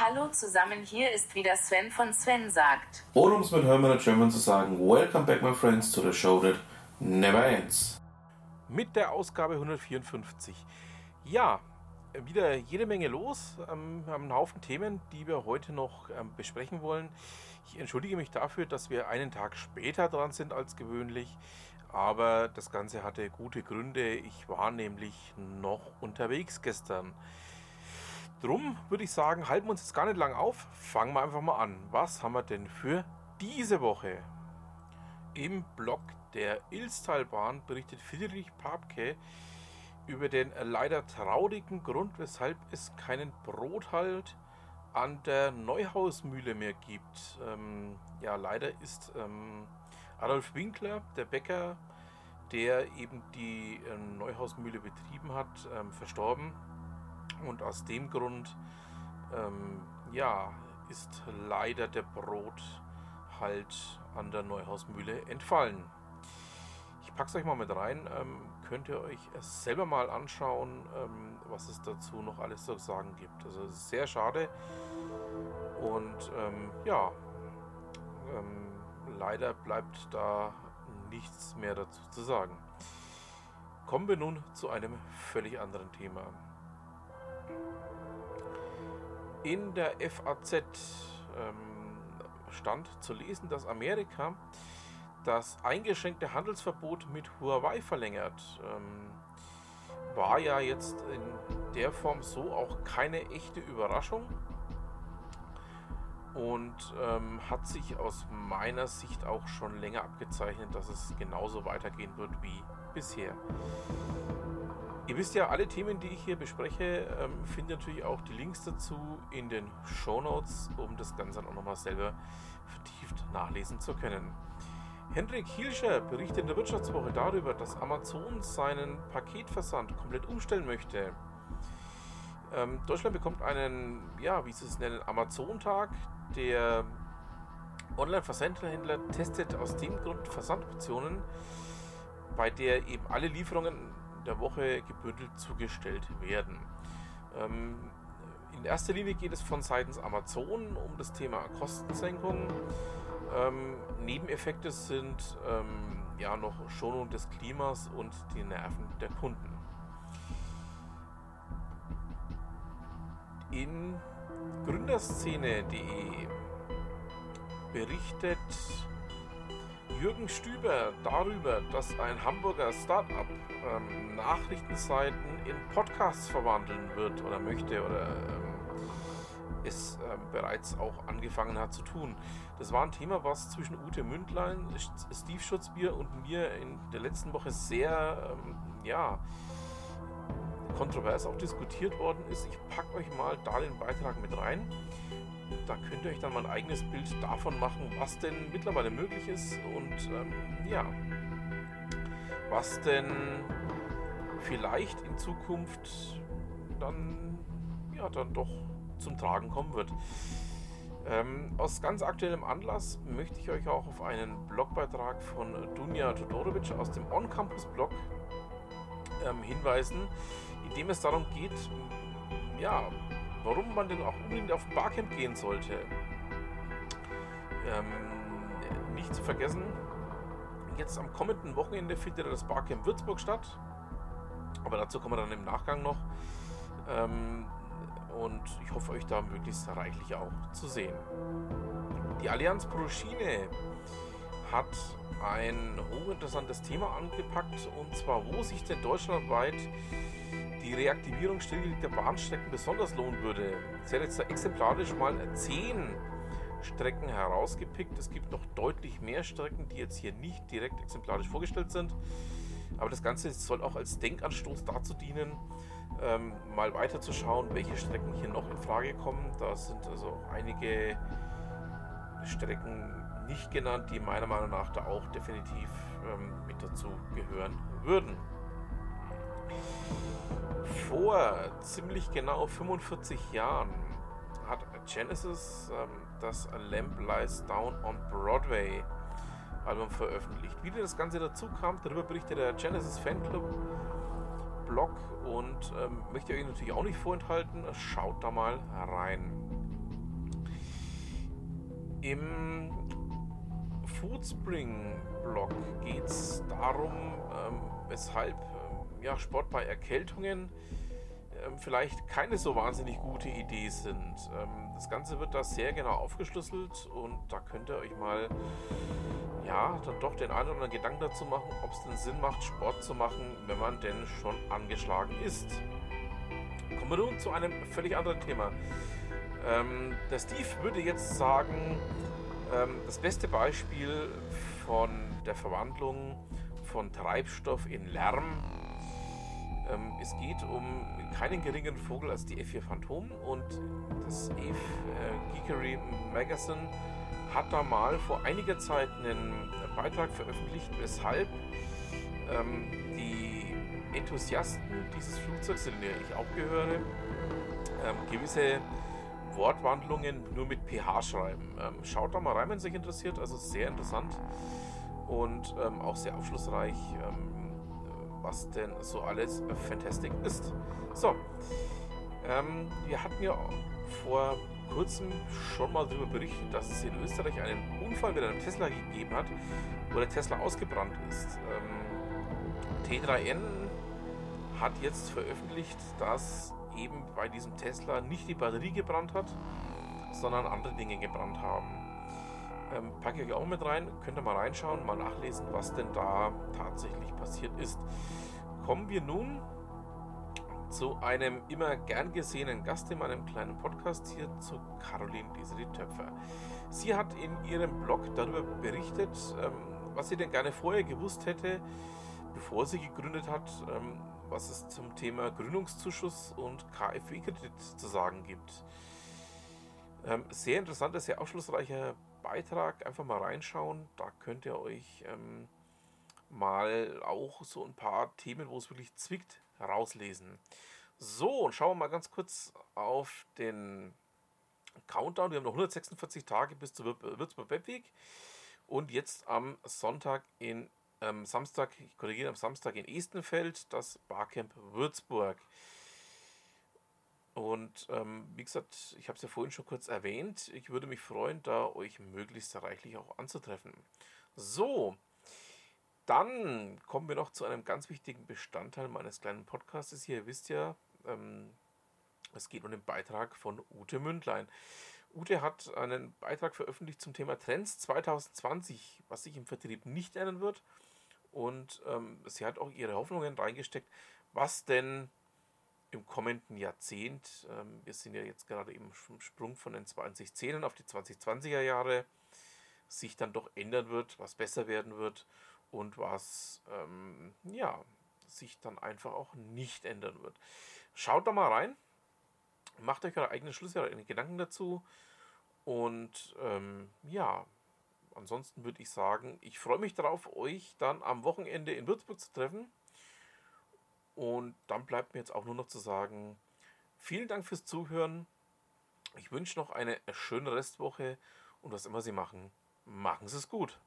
Hallo zusammen, hier ist wieder Sven von Sven sagt. Oder um es mit Hermann German zu sagen, Welcome back my friends to the show that never ends. Mit der Ausgabe 154. Ja, wieder jede Menge los. Ähm, wir haben einen Haufen Themen, die wir heute noch ähm, besprechen wollen. Ich entschuldige mich dafür, dass wir einen Tag später dran sind als gewöhnlich. Aber das Ganze hatte gute Gründe. Ich war nämlich noch unterwegs gestern. Drum würde ich sagen, halten wir uns jetzt gar nicht lang auf. Fangen wir einfach mal an. Was haben wir denn für diese Woche? Im Blog der Ilstalbahn berichtet Friedrich Papke über den leider traurigen Grund, weshalb es keinen Brothalt an der Neuhausmühle mehr gibt. Ähm, ja, leider ist ähm, Adolf Winkler, der Bäcker, der eben die äh, Neuhausmühle betrieben hat, ähm, verstorben. Und aus dem Grund, ähm, ja, ist leider der Brothalt an der Neuhausmühle entfallen. Ich packe es euch mal mit rein. Ähm, könnt ihr euch selber mal anschauen, ähm, was es dazu noch alles zu sagen gibt. Also sehr schade. Und ähm, ja, ähm, leider bleibt da nichts mehr dazu zu sagen. Kommen wir nun zu einem völlig anderen Thema. In der FAZ ähm, stand zu lesen, dass Amerika das eingeschränkte Handelsverbot mit Huawei verlängert. Ähm, war ja jetzt in der Form so auch keine echte Überraschung und ähm, hat sich aus meiner Sicht auch schon länger abgezeichnet, dass es genauso weitergehen wird wie bisher. Ihr wisst ja, alle Themen, die ich hier bespreche, ähm, findet natürlich auch die Links dazu in den Show Notes, um das Ganze dann auch nochmal selber vertieft nachlesen zu können. Hendrik Hielscher berichtet in der Wirtschaftswoche darüber, dass Amazon seinen Paketversand komplett umstellen möchte. Ähm, Deutschland bekommt einen, ja, wie sie es nennen, Amazon-Tag. Der Online-Versandhändler testet aus dem Grund Versandoptionen, bei der eben alle Lieferungen der Woche gebündelt zugestellt werden. Ähm, in erster Linie geht es von seitens Amazon um das Thema Kostensenkung. Ähm, Nebeneffekte sind ähm, ja noch Schonung des Klimas und die Nerven der Kunden. In Gründerszene.de berichtet Jürgen Stüber darüber, dass ein Hamburger Startup ähm, Nachrichtenseiten in Podcasts verwandeln wird oder möchte oder ähm, es äh, bereits auch angefangen hat zu tun. Das war ein Thema, was zwischen Ute Mündlein, Steve Schutzbier und mir in der letzten Woche sehr ähm, ja, kontrovers auch diskutiert worden ist. Ich packe euch mal da den Beitrag mit rein. Da könnt ihr euch dann mal ein eigenes Bild davon machen, was denn mittlerweile möglich ist und ähm, ja, was denn vielleicht in Zukunft dann ja dann doch zum Tragen kommen wird. Ähm, aus ganz aktuellem Anlass möchte ich euch auch auf einen Blogbeitrag von Dunja Todorovic aus dem On-Campus-Blog ähm, hinweisen, in dem es darum geht, ja, warum man denn auch unbedingt auf Barcamp gehen sollte. Ähm, nicht zu vergessen, jetzt am kommenden Wochenende findet das Barcamp Würzburg statt. Aber dazu kommen wir dann im Nachgang noch. Ähm, und ich hoffe, euch da möglichst reichlich auch zu sehen. Die Allianz Pro Schiene hat ein hochinteressantes Thema angepackt und zwar, wo sich denn deutschlandweit die Reaktivierung stillgelegter Bahnstrecken besonders lohnen würde. Ich werde jetzt exemplarisch mal 10 Strecken herausgepickt. Es gibt noch deutlich mehr Strecken, die jetzt hier nicht direkt exemplarisch vorgestellt sind. Aber das Ganze soll auch als Denkanstoß dazu dienen, ähm, mal weiter zu schauen, welche Strecken hier noch in Frage kommen. Da sind also einige Strecken nicht genannt, die meiner Meinung nach da auch definitiv ähm, mit dazu gehören würden. Vor ziemlich genau 45 Jahren hat Genesis ähm, das Lamp Lies Down on Broadway Album veröffentlicht. Wie das Ganze dazu kam, darüber berichtet der Genesis Fanclub Blog und ähm, möchte euch natürlich auch nicht vorenthalten. Schaut da mal rein. Im Foodspring-Blog geht es darum, ähm, weshalb ähm, ja, Sport bei Erkältungen ähm, vielleicht keine so wahnsinnig gute Idee sind. Ähm, das Ganze wird da sehr genau aufgeschlüsselt und da könnt ihr euch mal ja, dann doch den einen oder anderen Gedanken dazu machen, ob es denn Sinn macht, Sport zu machen, wenn man denn schon angeschlagen ist. Kommen wir nun zu einem völlig anderen Thema. Ähm, der Steve würde jetzt sagen, das beste Beispiel von der Verwandlung von Treibstoff in Lärm. Ähm, es geht um keinen geringeren Vogel als die F4 Phantom und das Eve äh, Geekery Magazine hat da mal vor einiger Zeit einen Beitrag veröffentlicht, weshalb ähm, die Enthusiasten dieses Flugzeugs, zu denen ich auch gehöre, ähm, gewisse Wortwandlungen nur mit PH schreiben. Ähm, schaut da mal rein, wenn es euch interessiert. Also sehr interessant und ähm, auch sehr aufschlussreich, ähm, was denn so alles Fantastic ist. So, ähm, wir hatten ja vor kurzem schon mal darüber berichtet, dass es in Österreich einen Unfall mit einem Tesla gegeben hat, wo der Tesla ausgebrannt ist. Ähm, T3N hat jetzt veröffentlicht, dass eben bei diesem Tesla nicht die Batterie gebrannt hat, sondern andere Dinge gebrannt haben. Ähm, packe ich euch auch mit rein, könnt ihr mal reinschauen, mal nachlesen, was denn da tatsächlich passiert ist. Kommen wir nun zu einem immer gern gesehenen Gast in meinem kleinen Podcast hier, zu Caroline Desiree Töpfer. Sie hat in ihrem Blog darüber berichtet, ähm, was sie denn gerne vorher gewusst hätte, bevor sie gegründet hat, ähm, was es zum Thema Gründungszuschuss und KfW-Kredit zu sagen gibt. Ähm, sehr interessanter, sehr aufschlussreicher Beitrag. Einfach mal reinschauen. Da könnt ihr euch mal auch so ein paar Themen, wo es wirklich zwickt, rauslesen. So, und schauen wir mal ganz kurz auf den Countdown. Wir haben noch 146 Tage bis zur Würzburg Webweg. Und jetzt am Sonntag in ähm, Samstag, ich korrigiere, am Samstag in Estenfeld, das Barcamp Würzburg. Und ähm, wie gesagt, ich habe es ja vorhin schon kurz erwähnt, ich würde mich freuen, da euch möglichst reichlich auch anzutreffen. So, dann kommen wir noch zu einem ganz wichtigen Bestandteil meines kleinen Podcasts hier. Ihr wisst ja, ähm, es geht um den Beitrag von Ute Mündlein. Ute hat einen Beitrag veröffentlicht zum Thema Trends 2020, was sich im Vertrieb nicht ändern wird. Und ähm, sie hat auch ihre Hoffnungen reingesteckt, was denn im kommenden Jahrzehnt, ähm, wir sind ja jetzt gerade im Sprung von den 2010ern auf die 2020er Jahre, sich dann doch ändern wird, was besser werden wird und was ähm, ja, sich dann einfach auch nicht ändern wird. Schaut da mal rein, macht euch eure eigenen Schlüsse, eure Gedanken dazu und ähm, ja, ansonsten würde ich sagen, ich freue mich darauf, euch dann am Wochenende in Würzburg zu treffen. Und dann bleibt mir jetzt auch nur noch zu sagen, vielen Dank fürs Zuhören. Ich wünsche noch eine schöne Restwoche und was immer Sie machen, machen Sie es gut.